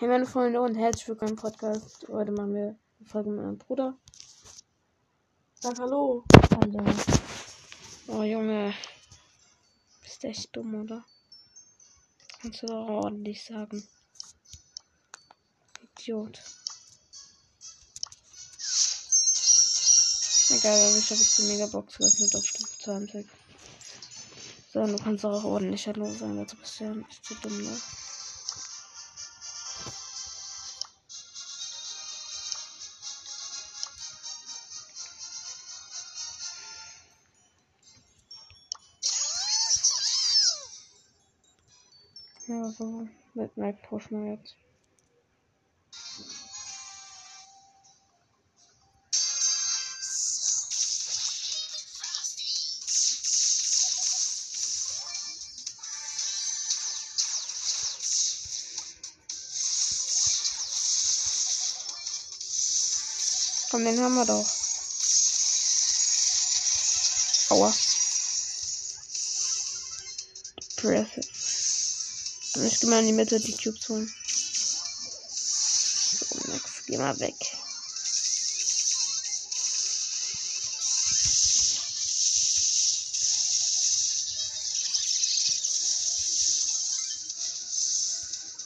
Hey meine Freunde und herzlich willkommen im Podcast. Heute machen wir eine Folge mit meinem Bruder. Sag hallo. Hallo. Oh Junge. Bist echt dumm, oder? Kannst du doch ordentlich sagen. Idiot. Egal, ich habe jetzt die Megabox geöffnet auf Stufe 20. So, und du kannst auch ordentlich Hallo sagen, also bist du ja nicht so dumm, ne? So mit pushen wir jetzt. Komm, den haben wir doch. Aua. Impressive. Ich geh mal in die Mitte die Cubes holen. So, Max, geh mal weg.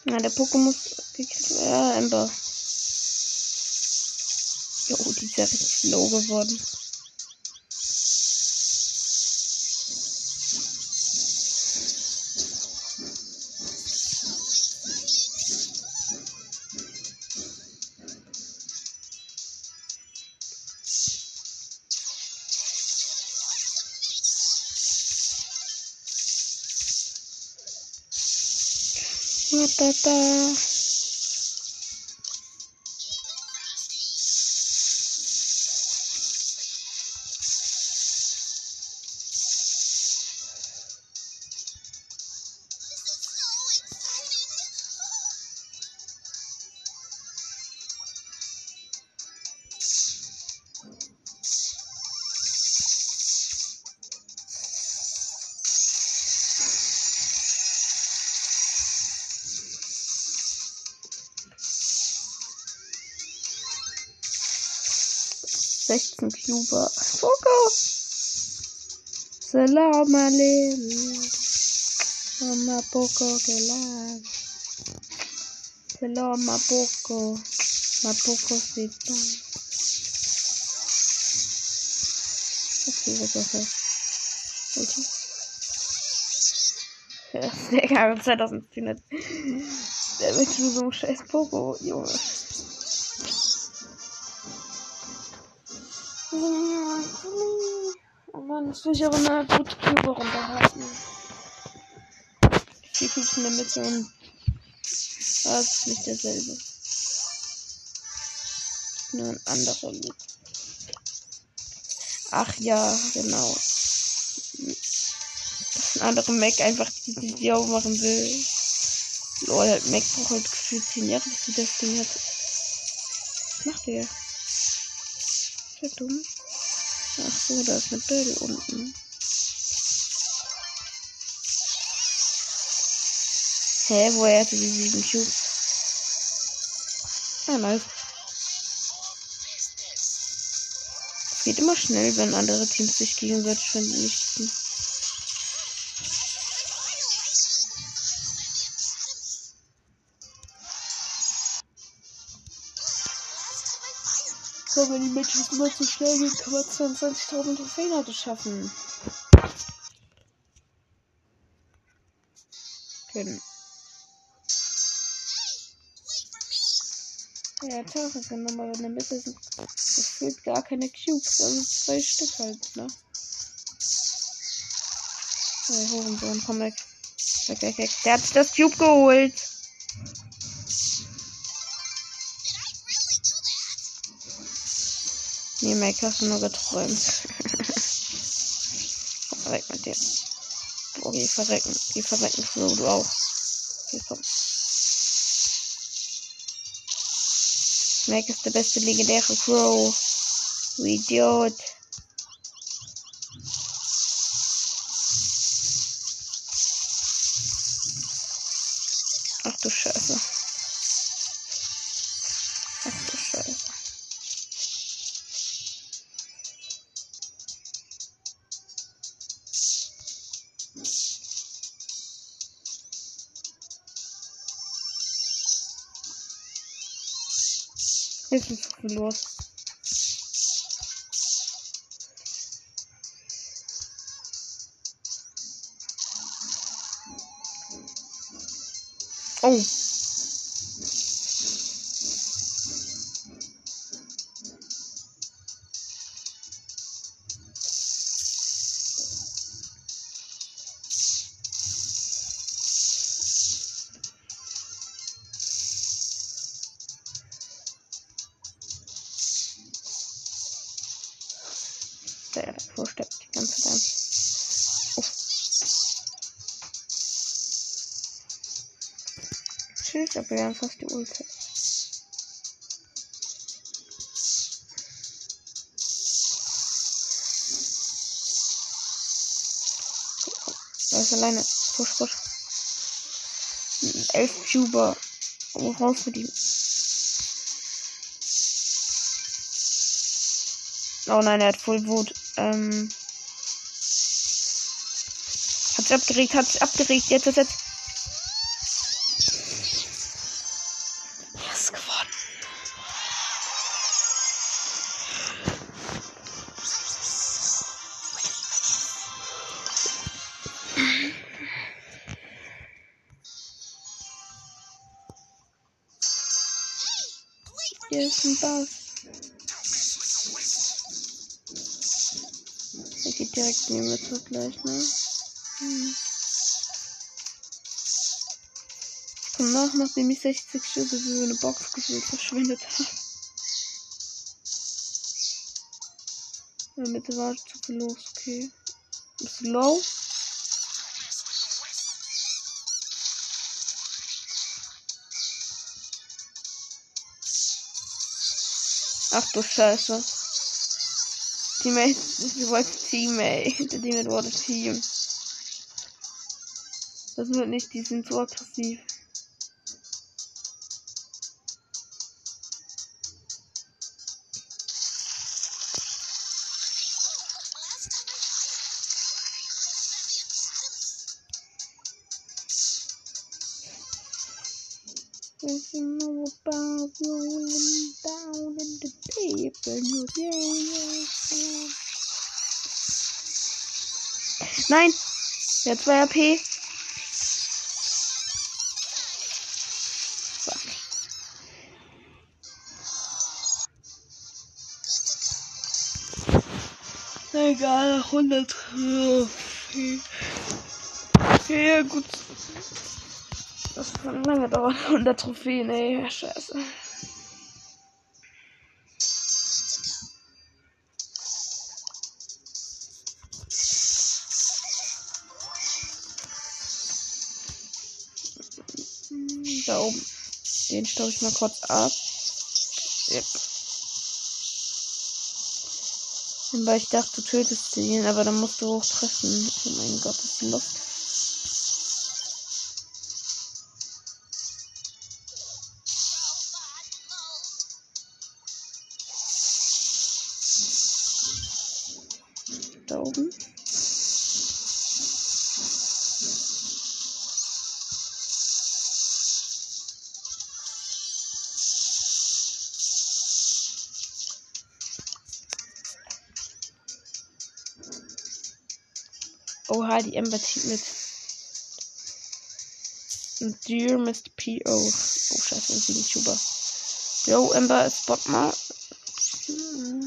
Na, der Pokémon gekriegt Ja, Ember. Jo, die ist ja richtig low geworden. da, da. Salam alaikum. Mama Poco gelang. Salam a Poco. Ma Poco sieht da. Okay, was ist das? Alter. Ja, Digga, 2400. Der wird schon so ein scheiß Poco, Junge. Das will ich aber eine gute Cube runterhalten. Vier Cubes in der Mitte und das ist nicht derselbe. Nur ein anderer Loot. Ach ja, genau. Das ist ein anderer Mac einfach die, die, die aufmachen will. Lol, Mac braucht halt gefühlt 10 Jahre, bis sie das Ding hat. Was macht der? Ist der dumm? Ach so, da ist eine Bild unten. Hä, woher hatte die sieben Cubes? Ah, nice. Es geht immer schnell, wenn andere Teams sich gegenseitig vernichten. So, wenn die Matches immer zu schnell gehen, kann man 22.000 Trophäen heute schaffen. Können. Ja, Tatsache, nochmal in der Mitte sind gefühlt gar keine Cubes, also zwei Stück halt, ne? Oh, Hohensohn, komm weg. Weg, weg, weg. Der hat sich das Cube geholt. Mike, hast du nur geträumt. komm weg mit dir. Oh, geh verrecken. Geh verrecken, Flo, du auch. Okay, komm. Mac ist der beste legendäre Crow. Du Idiot. Ach du Scheiße. Ist so viel los. Oh. Wir haben fast die Ulti. Er ist alleine. Push, push. Elf Cuber. Oh, raus mit ihm. Oh nein, er hat voll Wut. Ähm. Hat sich abgeregt, hat sich abgeregt. Jetzt, jetzt, jetzt. Hier ist ein Bass. Er geht direkt neben mir zu gleich, ne? Hm. Ich komme nach, nachdem ich 60 Schüsse für eine Box gefühlt verschwendet habe. Bitte war zu viel los, okay. Ist low? Ach du Scheiße. Teammate, wir wollten Teammate. Teammate wurde Team. Das wird nicht, die sind so aggressiv. Nein! Der hat 2 AP. Fuck. Egal, 100. Okay. Ja, gut. Das kann lange dauern. 100 Trophäen, ey. Scheiße. Oben. Den staub ich mal kurz ab. Yep. Weil ich dachte, du tötest ihn, aber dann musst du hoch treffen. Oh mein Gott, ist Luft. Die Ember zieht mit. Dear Mr. P.O. Oh, scheiße, ein YouTuber. Yo, Ember, spot mal. Hm.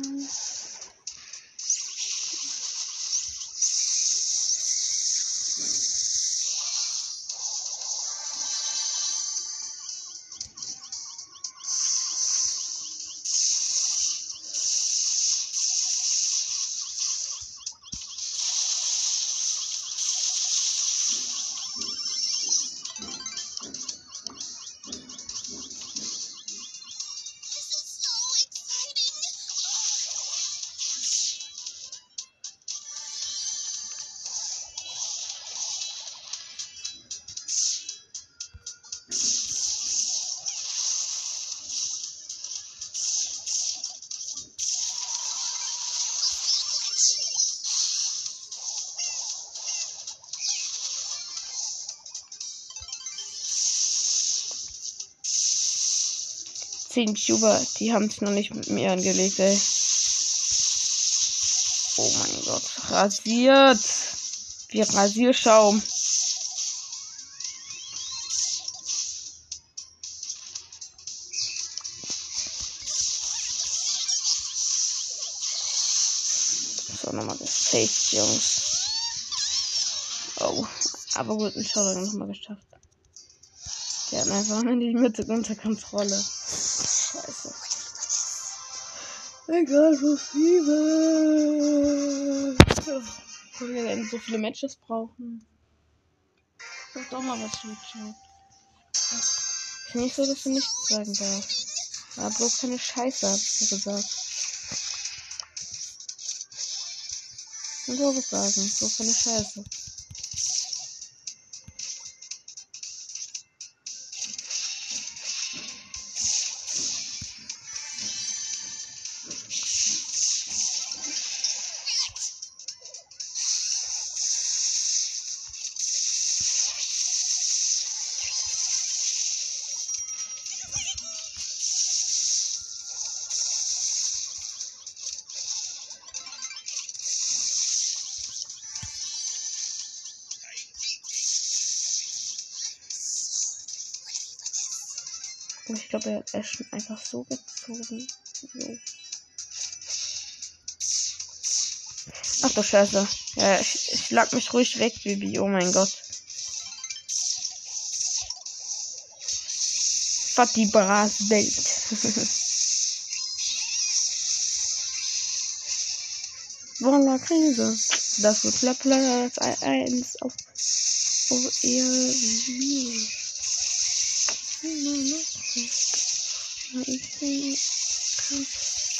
10 Cuber, die haben es noch nicht mit mir angelegt, ey. Oh mein Gott. Rasiert. Wie Rasierschaum. So, nochmal gesaved, Jungs. Oh, aber gut, ein Showdown nochmal geschafft. Der hat einfach in die Mitte unter Kontrolle. Egal, Fieber. Wenn wir so viele Matches brauchen. Sag doch mal was Richard. Ist nicht so, dass du nichts sagen darfst. Aber bloß keine Scheiße, hab ich dir gesagt. Und so was sagen. So keine Scheiße. Glaube, er hat Ash einfach so gezogen. So. Ach du Scheiße. Ja, ich, ich lag mich ruhig weg, Bibi. Oh mein Gott. Fatty Bras Welt. Voila, Krise. Das wird Platz 1 auf, auf ihr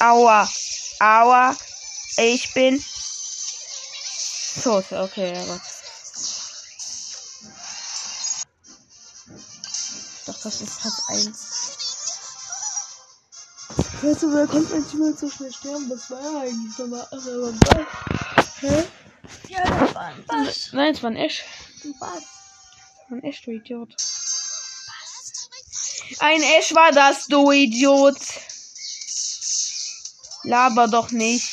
Aua. Aua. Ich bin tot. Okay, aber. Doch, das ist Platz 1. Weißt du, wer konnte manchmal so schnell sterben? Das war ja eigentlich nochmal. Aber was? Hä? Ja, das war ein Bass. Nein, es war ein. Das war ein Ash, du Idiot. Ein Ash war das, du Idiot. Laber doch nicht.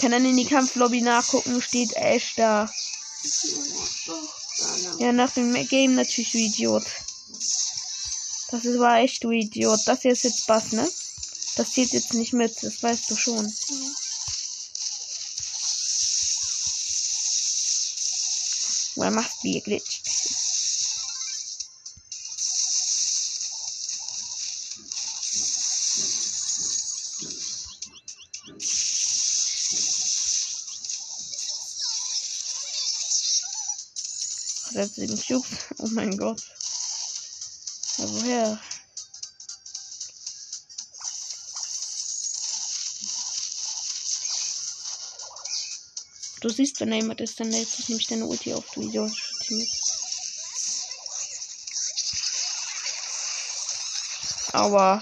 Kann dann in die Kampflobby nachgucken, steht Ash da. Ja, nach dem Game natürlich, du Idiot. Das ist- war echt, du Idiot. Das hier ist jetzt Bass, ne? Das zählt jetzt nicht mit, das weißt du schon. Well, must be glitch. Hat er sieben Cubes? Oh mein Gott. Ja, woher? Du siehst, wenn da jemand ist, dann lädt sich nämlich deine Ulti auf, du Idiot. Timid. Aber.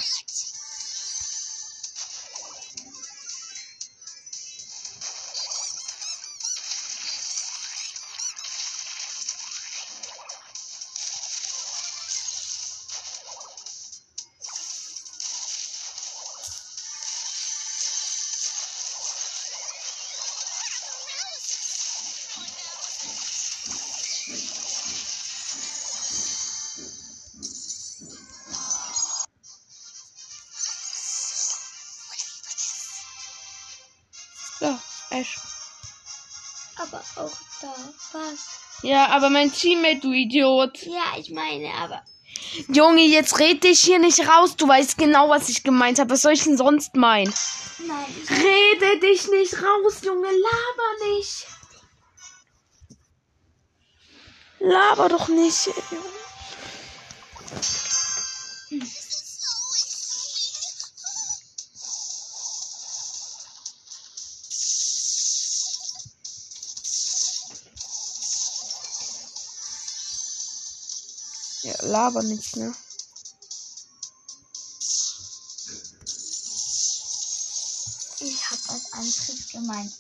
Aber mein Teammate, du Idiot. Ja, ich meine, aber. Junge, jetzt red dich hier nicht raus. Du weißt genau, was ich gemeint habe. Was soll ich denn sonst meinen? Nein, ich Rede dich nicht raus, Junge. Laber nicht. Laber doch nicht. ey. Ja, laber nicht, ne? ich habe als Angriff gemeint.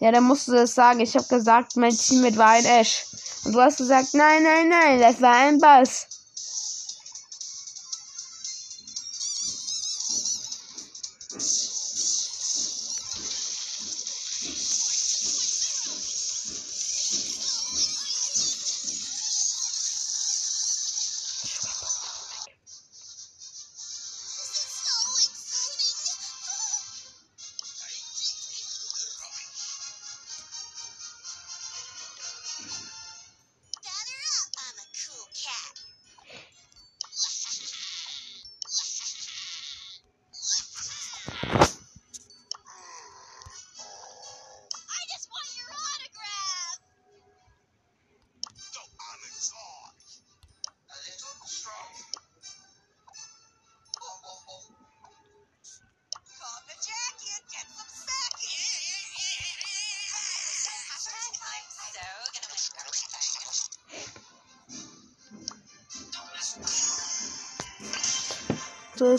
Ja, dann musst du das sagen. Ich habe gesagt, mein Teammate war ein Ash. Und du hast gesagt, nein, nein, nein, das war ein Bass.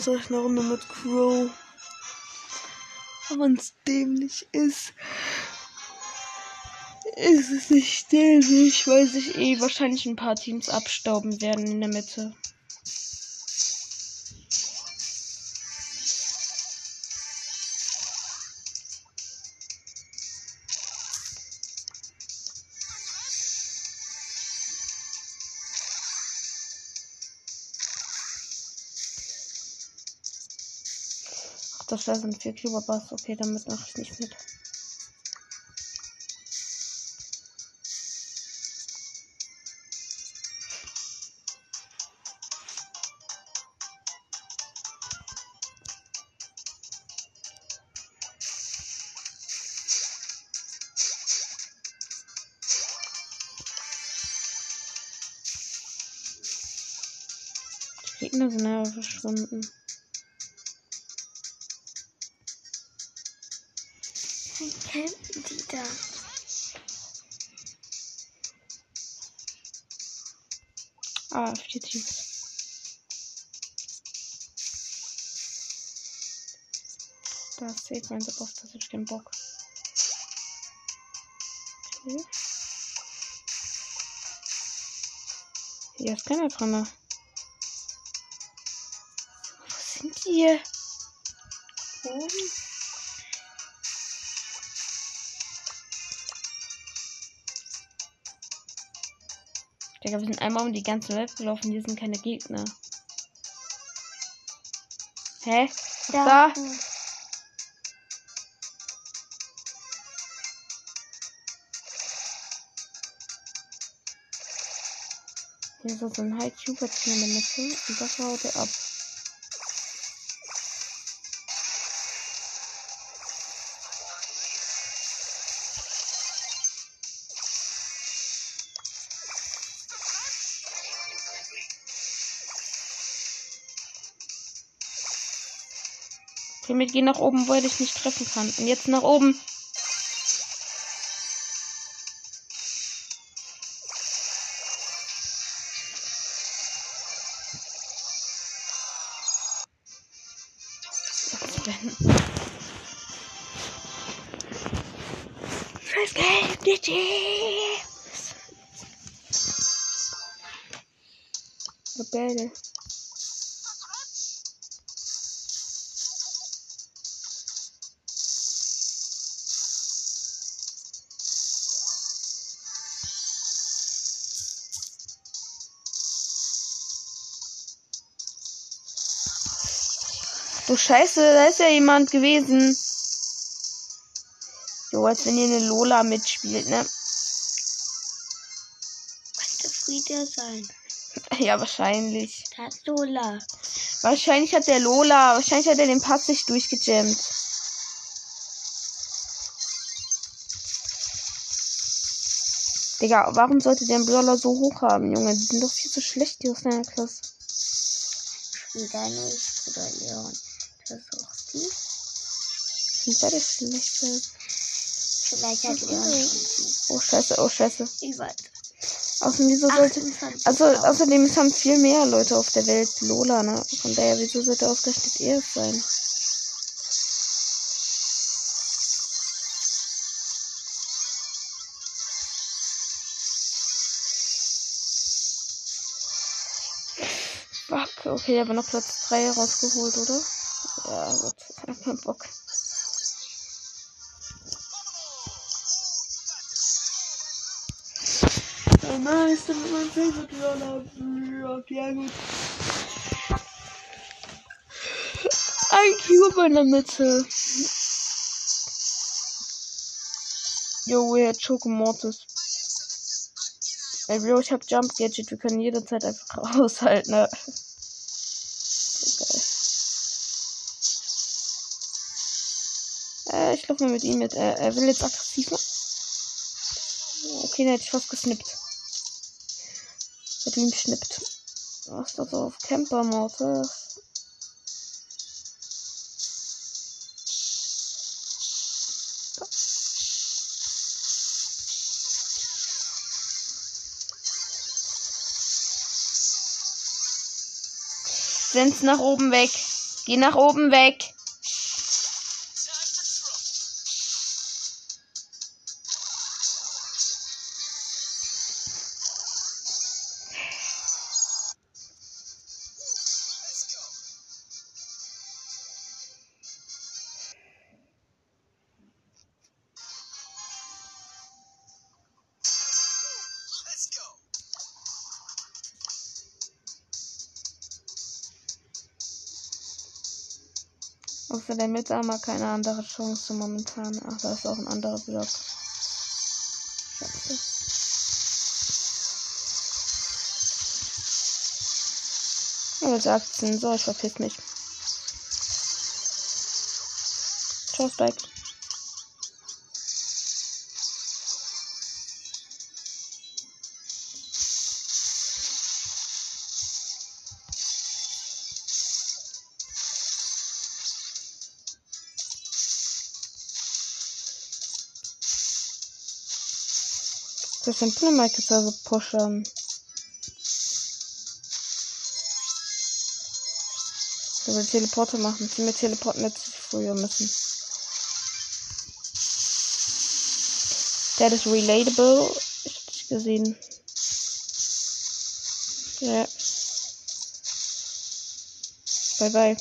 Da ist euch eine Runde mit Crow. Wenn es dämlich ist, ist es nicht dämlich, weil sich eh wahrscheinlich ein paar Teams abstauben werden in der Mitte. Das da sind vier Cuba-Bass. Okay, damit mache ich nicht mit. Bock. Okay. Hier ist keiner dran. Wo sind die? hier? Oben. Digga, wir sind einmal um die ganze Welt gelaufen, hier sind keine Gegner. Hä? Da. Da. Hier ist so ein High Cupid in der Mitte und das haut er ab. Okay, wir gehen nach oben, wo er dich nicht treffen kann. Und jetzt nach oben. Scheiße, da ist ja jemand gewesen. Jo, als wenn ihr eine Lola mitspielt, ne? Könnte Frieda sein. Ja, wahrscheinlich. Da ist Lola. Wahrscheinlich hat der Lola, wahrscheinlich hat er den Pass nicht durchgejammt. Digga, warum sollte der Brawler so hoch haben, Junge? Die sind doch viel zu schlecht, die aus deiner Klasse. Frieda nicht. Oder Leon. Das auch die. Sind beide schlecht. ey. Vielleicht hat die. Oh, scheiße, oh, scheiße. Ich weiß. Außerdem, wieso sollte... 28 Also, außerdem, es haben viel mehr Leute auf der Welt Lola, ne? Von daher, wieso sollte ausgerechnet er es sein? Fuck, okay, aber noch Platz 3 rausgeholt, oder? Ja, gut, ich hab keinen Bock. Ja, nice, dann wird mein Favorite Brawler Brock. Ja, gut. Ein Cube in der Mitte. Jo, er hat Schokomortis. Ey, Bro, ich hab Jump Gadget. Wir können jederzeit einfach raushalten, ne? Ich laufe mal mit ihm mit. Äh, er will jetzt aggressiv machen. Okay, hätte ich fast gesnippt. Hätte ihn geschnippt. Was ist das auf Camper Mortis? Sind's nach oben weg. Geh nach oben weg. Außer der Mitarmer keine andere Chance momentan. Ach, da ist auch ein anderer Block. Scheiße. Ja, sagt so, ich verpiss mich. Ciao, Spike. Dynamite jetzt also pushen. Ich will Teleporter machen. Sie mit Teleporten jetzt früher müssen. Der ist relatable. Ich hab dich gesehen. Ja. Bye bye.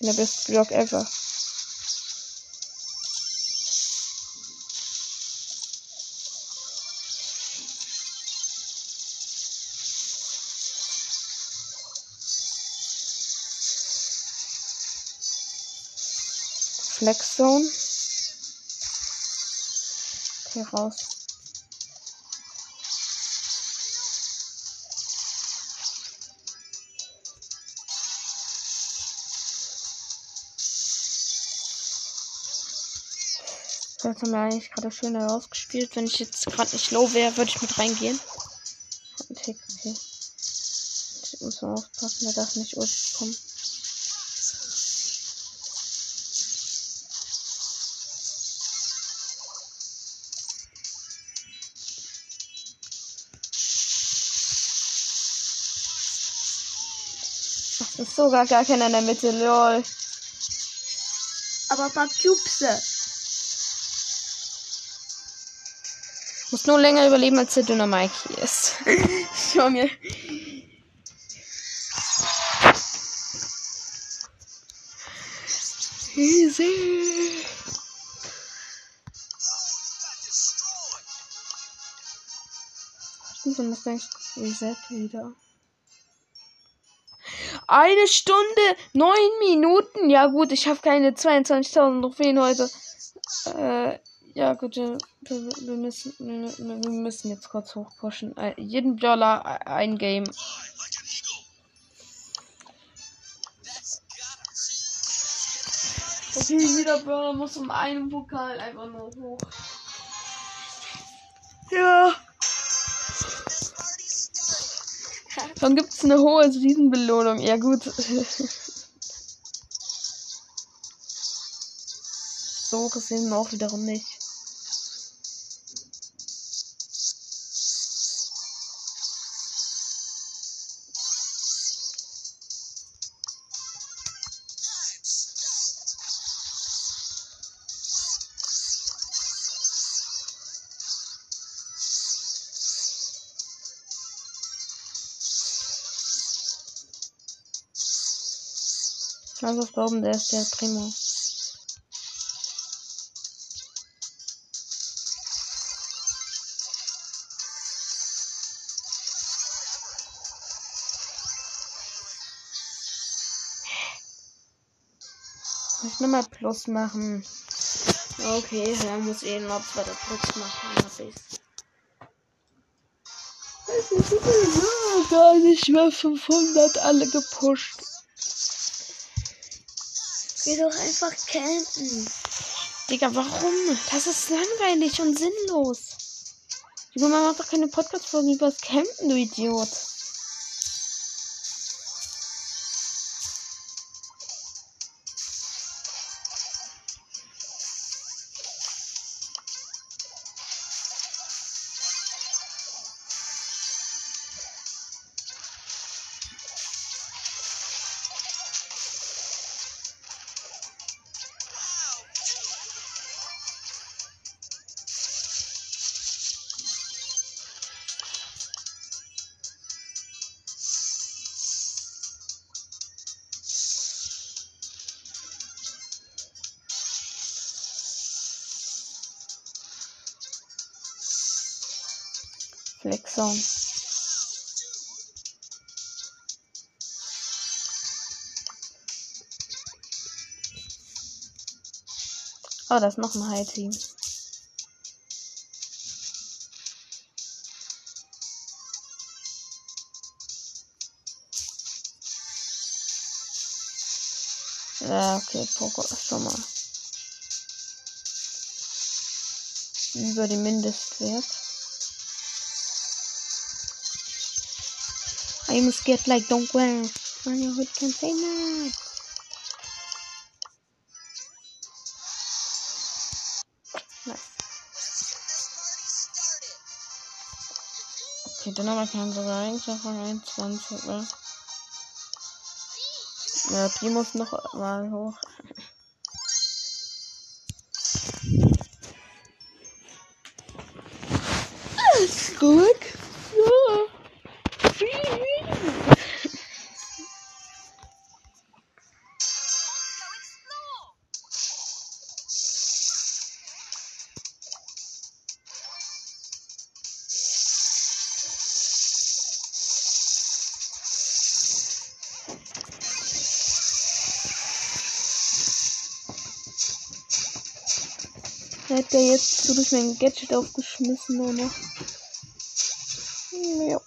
In der beste Block ever. Flex Zone. Okay, raus. Das haben wir eigentlich gerade schön herausgespielt. Wenn ich jetzt gerade nicht low wäre, würde ich mit reingehen. Ein Tick, okay. Ich muss mal aufpassen, der darf nicht kommen. Sogar gar keiner in der Mitte, lol. Aber ein paar Cubes. Muss nur länger überleben, als der dünner Mike hier ist. Schau mir. Easy. Stimmt, dann muss eigentlich Reset wieder. Eine Stunde, neun Minuten. Ja gut, ich habe keine 22.000 Trophäen heute. Äh, ja gut, wir, wir, müssen, wir, müssen jetzt kurz hochpushen. Äh, jeden Dollar ein Game. Okay, jeder Brawler muss um einen Pokal einfach nur hoch. Ja. Dann gibt es eine hohe Season-Belohnung. Ja, gut. so gesehen auch wiederum nicht. Da oben, der ist der Primo. Ich will mal Plus machen. Okay, er muss eh noch zweiter Plus machen. Hab ich's. Gar nicht mehr 500 alle gepusht. Geh doch einfach campen. Digga, warum? Das ist langweilig und sinnlos. Junge, man macht doch keine Podcast-Folgen über das Campen, du Idiot. Flexon. Oh, da ist noch ein High-Team. Ja, okay, Poco ist schon mal über dem Mindestwert. I am scared like don't wear. On your hood container. Nice. Okay, dann haben wir keinen sogar eigentlich von 21, oder? Ja, Pi muss noch mal hoch. Hat der jetzt so durch mein Gadget aufgeschmissen, oder? Ja.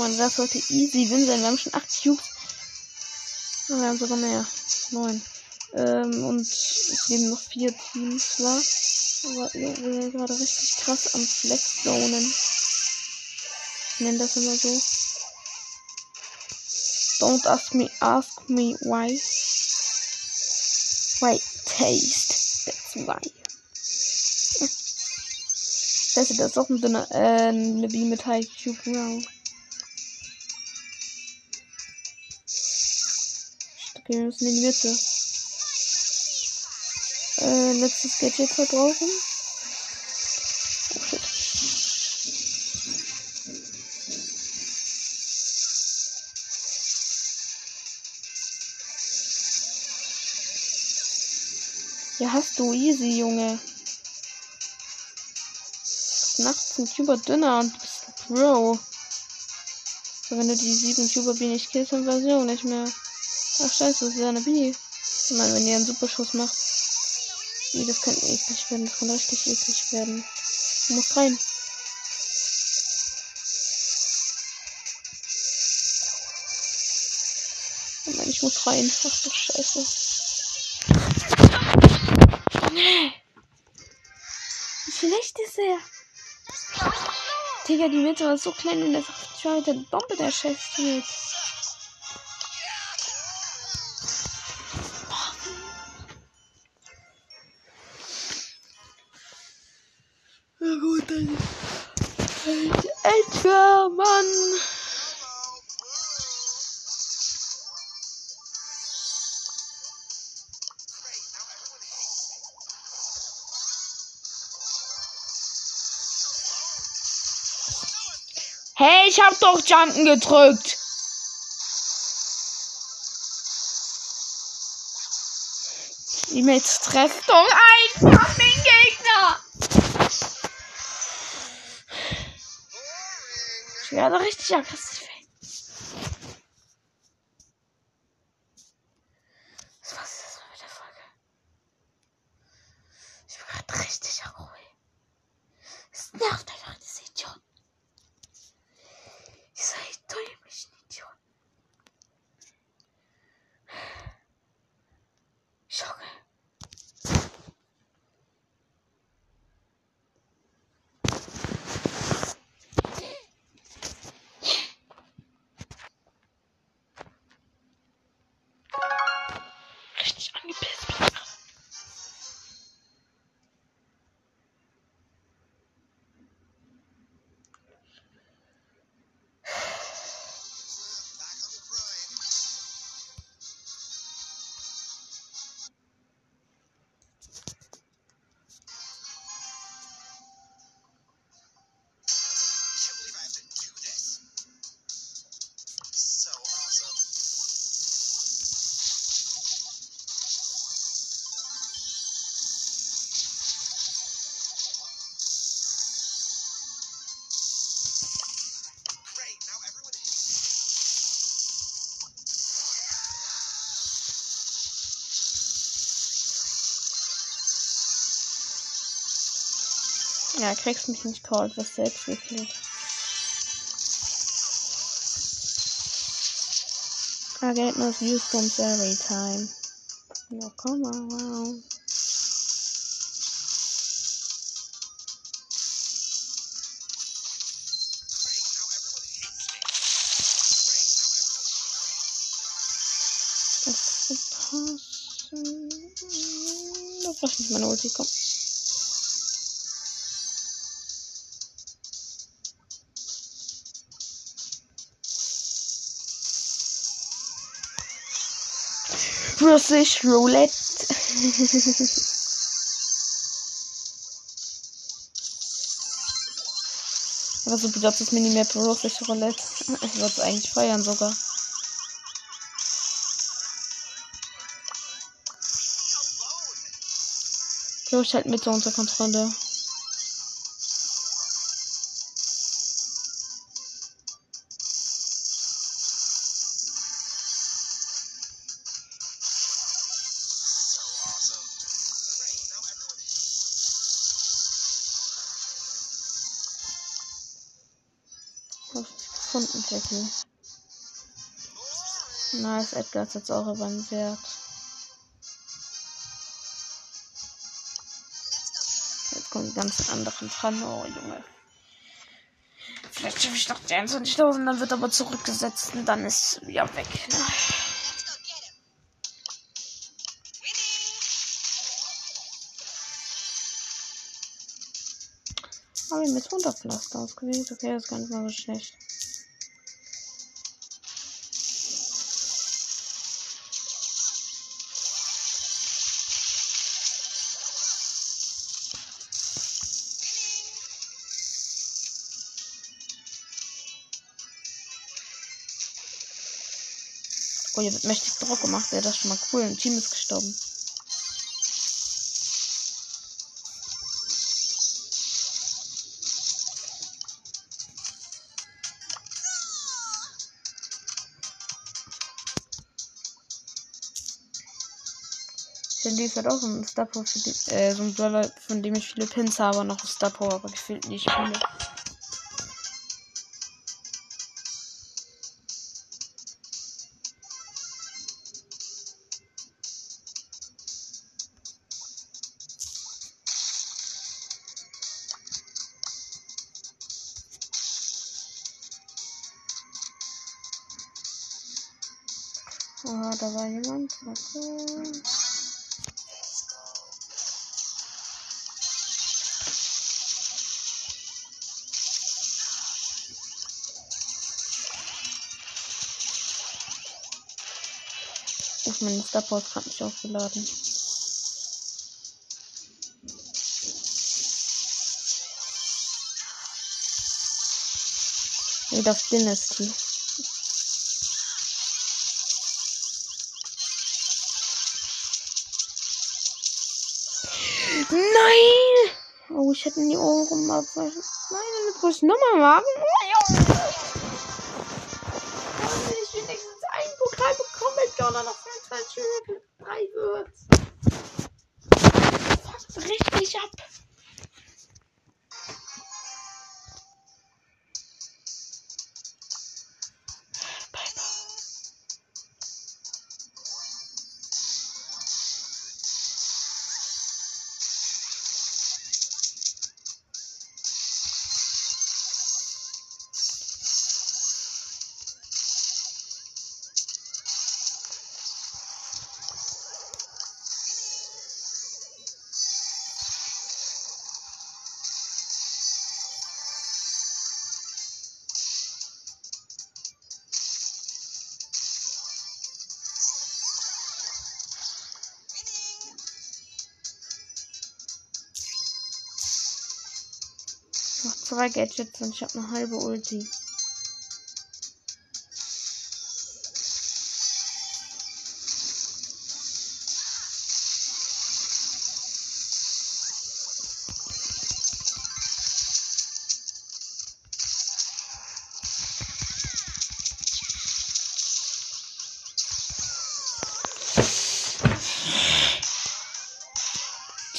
Freunde, das sollte easy win sein. Wir haben schon 8 Cubes. Oh, wir haben sogar mehr. 9. Ähm, und es leben noch 4 Teams, war. Aber wir sind gerade richtig krass am Flexzonen. Ich nenne das immer so. Don't ask me, ask me why. Why taste? That's why. Scheiße, da ist auch ein dünner, äh, eine B mit High Cube Wow. Okay, wir müssen in die Mitte. Äh, letztes Gadget verbrauchen. Oh. Ja, hast du easy, Junge. Nachts ein Cuber dünner und du bist Bro. Wenn du die 7 Cuber nicht killst, dann weiß ich auch nicht mehr. Ach scheiße, das ist ja eine B. Ich meine, wenn ihr einen Superschuss macht. Nee, das kann eklig werden. Das kann richtig eklig werden. Du musst rein. Oh Mann, ich muss rein. Ach du Scheiße. Nee. Wie schlecht ist er? Digga, die Mitte war so klein und der sagt schon mit der Bombe der Chef steht. Ich hab doch Jumpen gedrückt. E-Mails trefft doch einfach den Gegner. Ich werde richtig aggressiv. Ja, kriegst mich nicht called, was selbst gekillt. I get no use bombs every time. No, come around. Das wird passen. Da braucht nicht meine Ulti kommen. Russisch Roulette. Aber so bedeutet das Minimap Russisch Roulette. Ich würde es eigentlich feiern sogar. So, ich halt mit unter Kontrolle. Jackie. Nice, Edgar ist jetzt auch über den Wert. Jetzt kommen die ganzen anderen dran. Oh, Junge. Vielleicht schaffe ich noch die 21.000, dann wird aber zurückgesetzt und dann ist ja weg. Ne? Habe mit 100 Pflaster ausgewählt. Okay, das ist gar nicht mal so schlecht. Oh, hier wird mächtig Druck gemacht. Wäre das schon mal cool. Ein Team ist gestorben. Sandy ist halt auch so ein Star Power, äh, so ein Brawler, von dem ich viele Pins habe, noch ein Star Power, aber gefühlt nicht viele. Jemand. Warte. Uff, mein Star Power ist gerade nicht aufgeladen. Wieder auf Dynasty. Nein! Oh, ich hätte die Ohren abwaschen. Nein, muss ich nochmal machen. Oh, Junge. Ich wenigstens einen Pokal bekomme, Donner noch 25 Level 3 wird. Zwei Gadgets und ich habe eine halbe Ulti.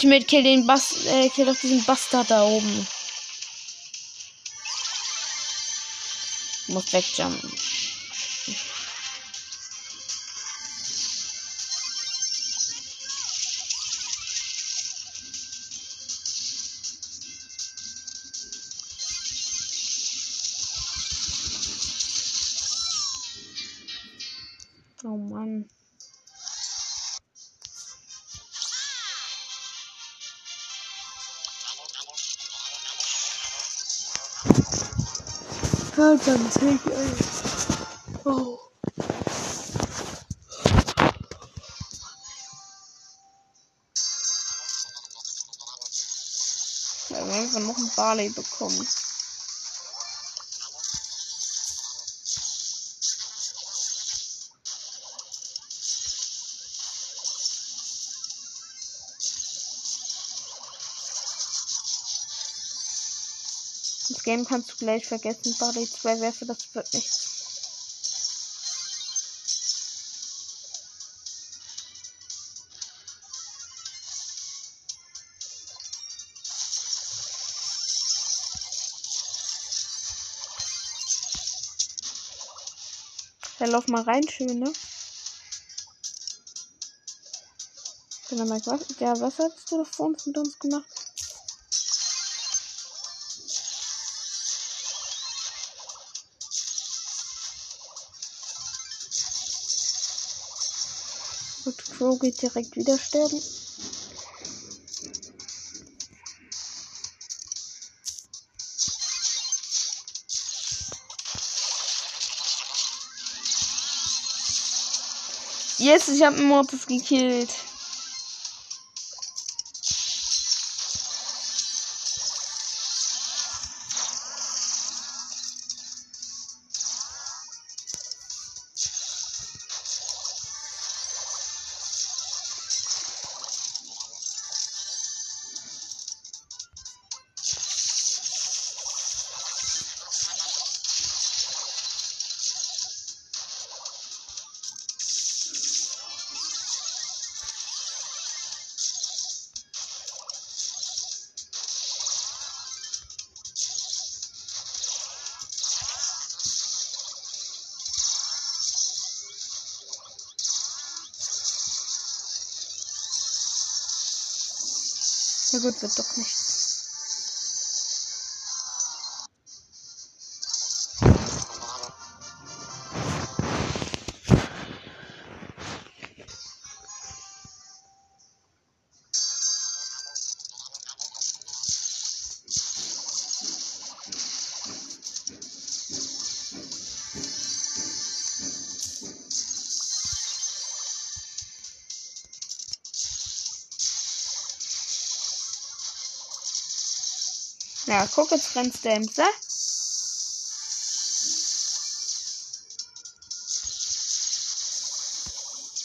Mit kill den Bass, äh, kill doch diesen Bastard da oben. Du musst wegjumpen. Ja, dann zählt ey. Oh. Wir haben einfach noch einen Barley bekommen. Game kannst du gleich vergessen. Barley 2 Werfe, das wird nichts. Ja, lauf mal rein, schön, ne? Mike, was? Ja, was hast du da vor uns mit uns gemacht? Crow geht direkt wieder sterben. Yes, ich habe Mortis gekillt. Gut, wird doch nichts. Guck, jetzt rennst der Emser.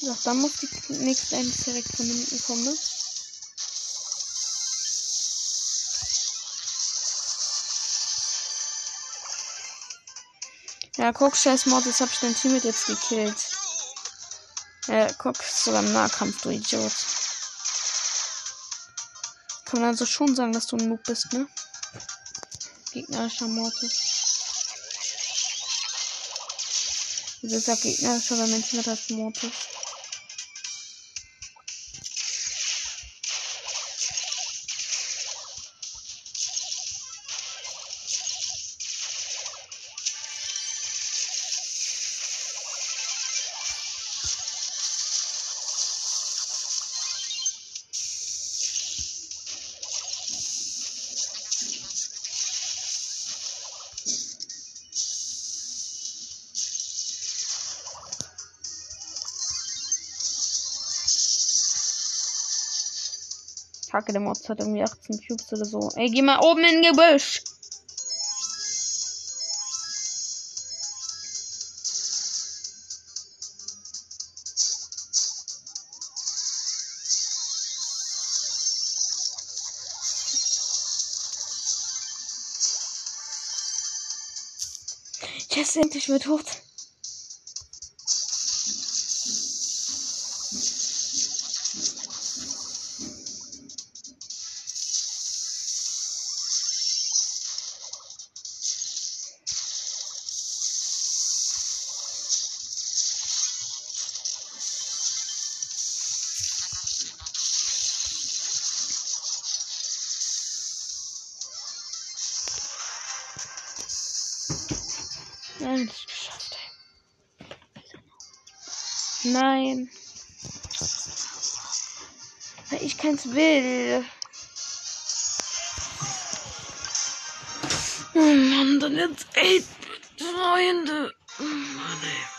Ja, dann muss die nächste Ems direkt von hinten kommen, ne? Ja, guck, scheiß Mortis, hab ich dein Team jetzt gekillt. Ja, guck, sogar im Nahkampf, du Idiot. Kann man also schon sagen, dass du ein Noob bist, ne? Gegnerischer Mortis. Er gegnerischer, wenn Menschen mit als Mortis? Kacke, der Mods hat irgendwie 18 Cubes oder so. Ey, geh mal oben in Gebüsch. Yes, endlich wird tot. Nein. Weil ich keins will. Oh Mann, dann jetzt 8 Freunde. Oh Mann, ey.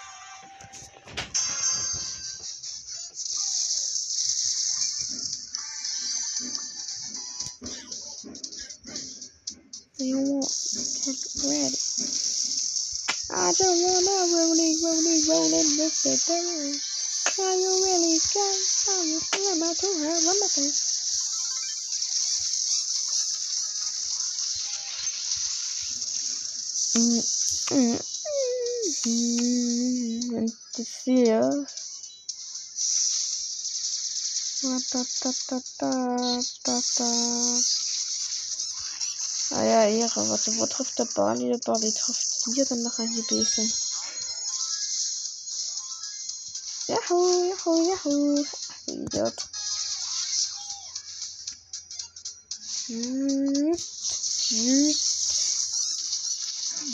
You want ready. I don't wanna rolling, rolling, rolling with the dirt. Are you really scared? Are you feeling my to her? One more thing. Mm, mm, mm, and to see us. Da, da, da, da, da, da. Ah ja, Ehre. Warte, wo trifft der Barley? Der Barley trifft hier, dann noch ein Gebesen. Yahoo, yahoo, yahoo. Ach, du Idiot. Jit,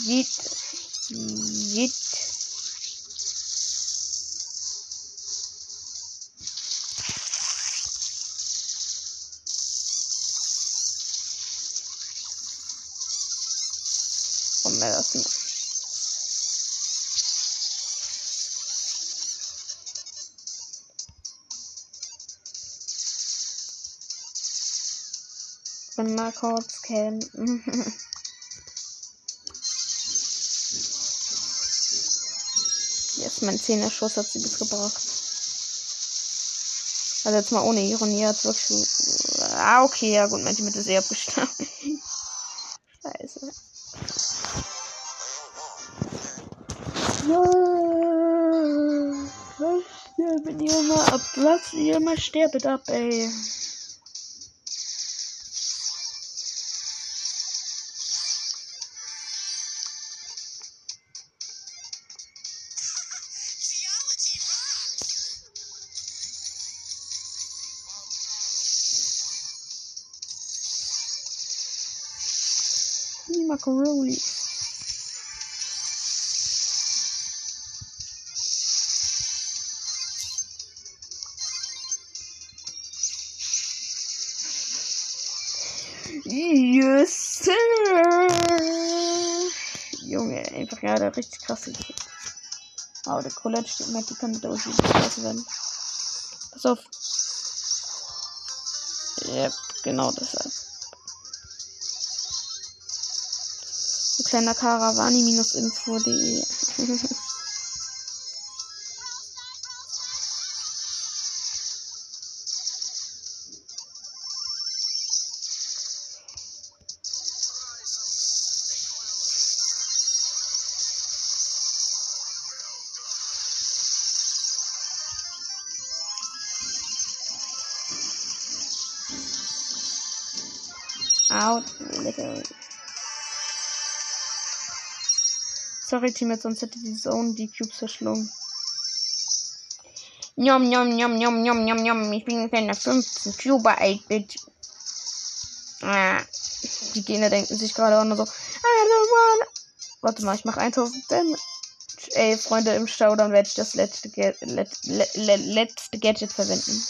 jit, jit. Komm mir das noch. Mal kurz kennen. Jetzt mein Zehner-Schuss hat sie bis gebracht. Also jetzt mal ohne Ironie hat wirklich. Ah, okay, ja gut, mein Team ist eh abgestanden. Scheiße. Ja, was sterben ihr mal ab? Was ihr mal sterbet ab, ey. Macaroni. Yes, sir. Junge, einfach ja, der richtig krasse. Aber der Colette steht mit, die kann mit der Ulti besser werden. Pass auf. Yep, genau deshalb. Karawani-info.de. Out. Lecker. Sorry, Team, sonst hätte die Zone die Cubes verschlungen. Njom, njom, njom, njom, njom, njom, njom. Ich bin ein der 15 Cuba 8-Bit. Ah, die Gene denken sich gerade auch nur so. I don't wanna. Warte mal, ich mach 1000 Damage. Ey, Freunde, im dann werde ich das letzte, Ga let, let, let, letzte Gadget verwenden.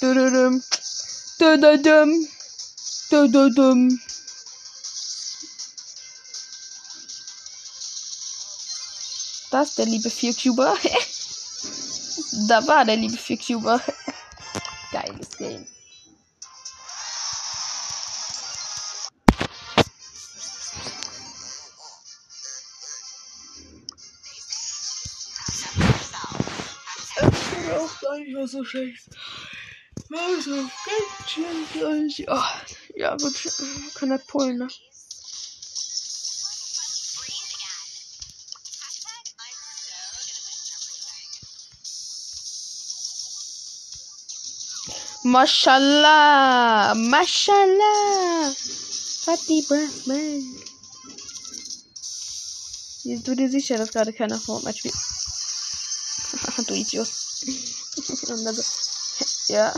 Dududum. Dududum. Dududum. Das der liebe 4-Cuber. da war der liebe 4-Cuber. Geiles Game. Nicht mal so schlecht. Also, ganz schön gleich. Ja, ja gut, kann das Polen, ne? Mashallah. Mashallah. Fatty Breath Man. Bist du dir sicher, dass gerade keiner Fortnite spielt? du Idiot. Und dann so, ja,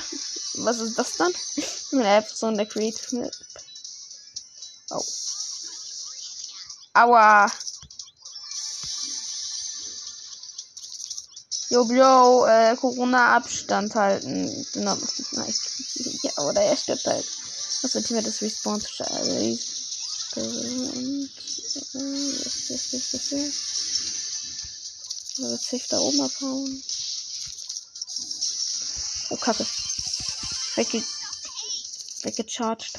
was ist das dann? Eine App so in der Creative Map. Oh. Aua. Jo, yo, äh, Corona-Abstand halten. Genau. Nein. Ja, oder er stirbt halt. Was für Team das Respawn. Also safe da oben abhauen. Oh, Kacke. Wegge weggecharged.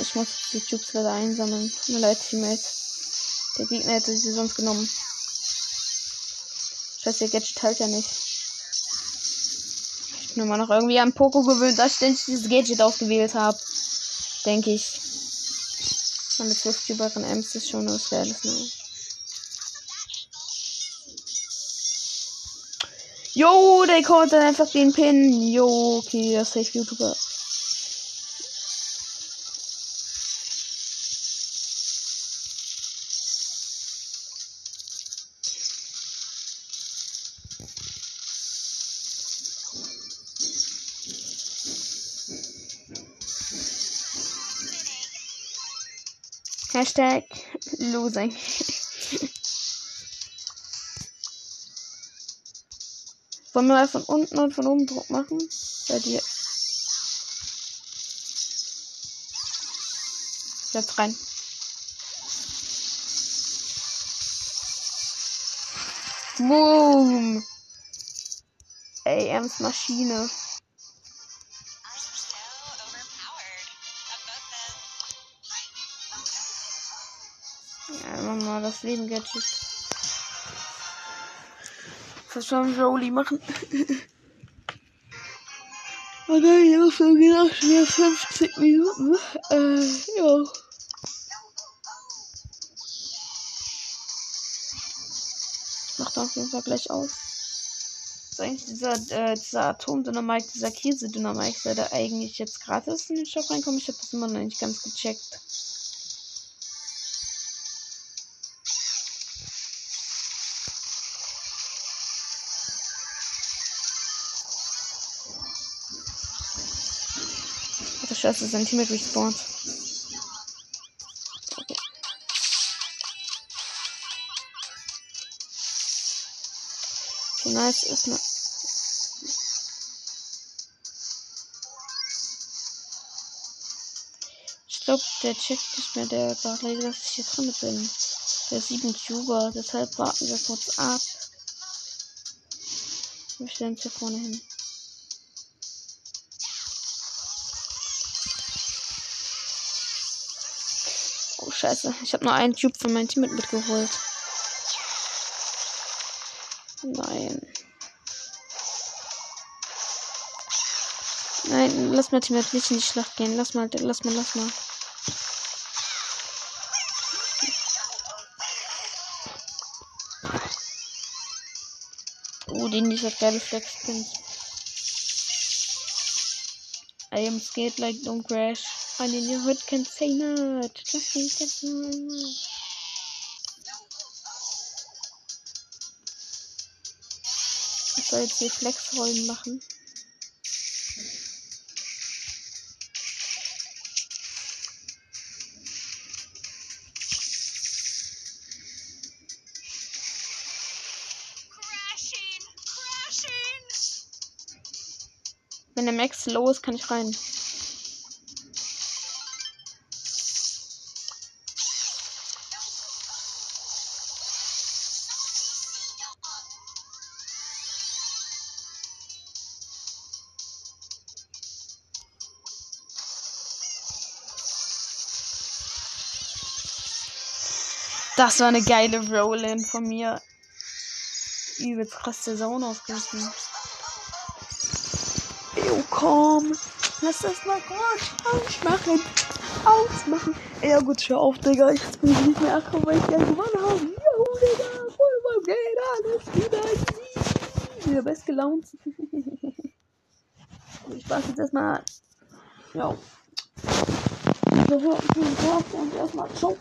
Ich muss die Cubes leider einsammeln. Tut mir leid, Teammates. Der Gegner hätte sie sonst genommen. Scheiße, der Gadget halt ja nicht. Ich bin immer noch irgendwie an Poco gewöhnt, dass ich ständig dieses Gadget ausgewählt habe. Denke ich. Und mit 12 Cuberen Ems ist schon was Geiles, ne? Jo, der konnte einfach den Pin. Jo, okay, der Safe YouTuber. Hashtag losing. Wollen wir mal von unten und von oben Druck machen? Bei dir. Jetzt rein. Boom. AMs Maschine. Mal das Leben Gadget. Was sollen wir Oli machen? Okay, ich hab schon gedacht, wir 50 Minuten. Äh, ja. Macht auf jeden Fall gleich aus. Ist eigentlich dieser, äh, dieser Atomdynamik, dieser Käsedynamik, der da eigentlich jetzt gratis in den Shop reinkommt. Ich habe das immer noch nicht ganz gecheckt. Ach, Scheiße, sein Teammate respawned. Okay. Okay, nice ist ne. Ich glaube, der checkt nicht mehr, der gerade dass ich hier drin bin. Der ist 7 Tuber, deshalb warten wir kurz ab. Wir stellen uns hier vorne hin. Scheiße, ich habe nur einen Cube von meinem Team mitgeholt. Nein. Nein, lass mal Team nicht in die Schlacht gehen. Lass mal, lass mal, lass mal. Oh, den dieser geile Flex-Pins. I am scared like don't crash. I need your hood can say not. Just think that. Ich soll jetzt hier Flex-Rollen machen. Crashing! Crashing! Wenn der Max low ist, kann ich rein. Das war eine geile Roll-In von mir. Übelst krass der Zone ausgerissen. Jo, komm. Lass das mal kurz ausmachen. Ausmachen. Ja gut, schau auf, Digga. Ich bin nicht mehr achten, weil ich ja gewonnen habe. Juhu, Digga. Voll geht alles wieder. Wieder best gelaunt. ich warte jetzt erstmal. Ja. Wir hören und erstmal. Ciao.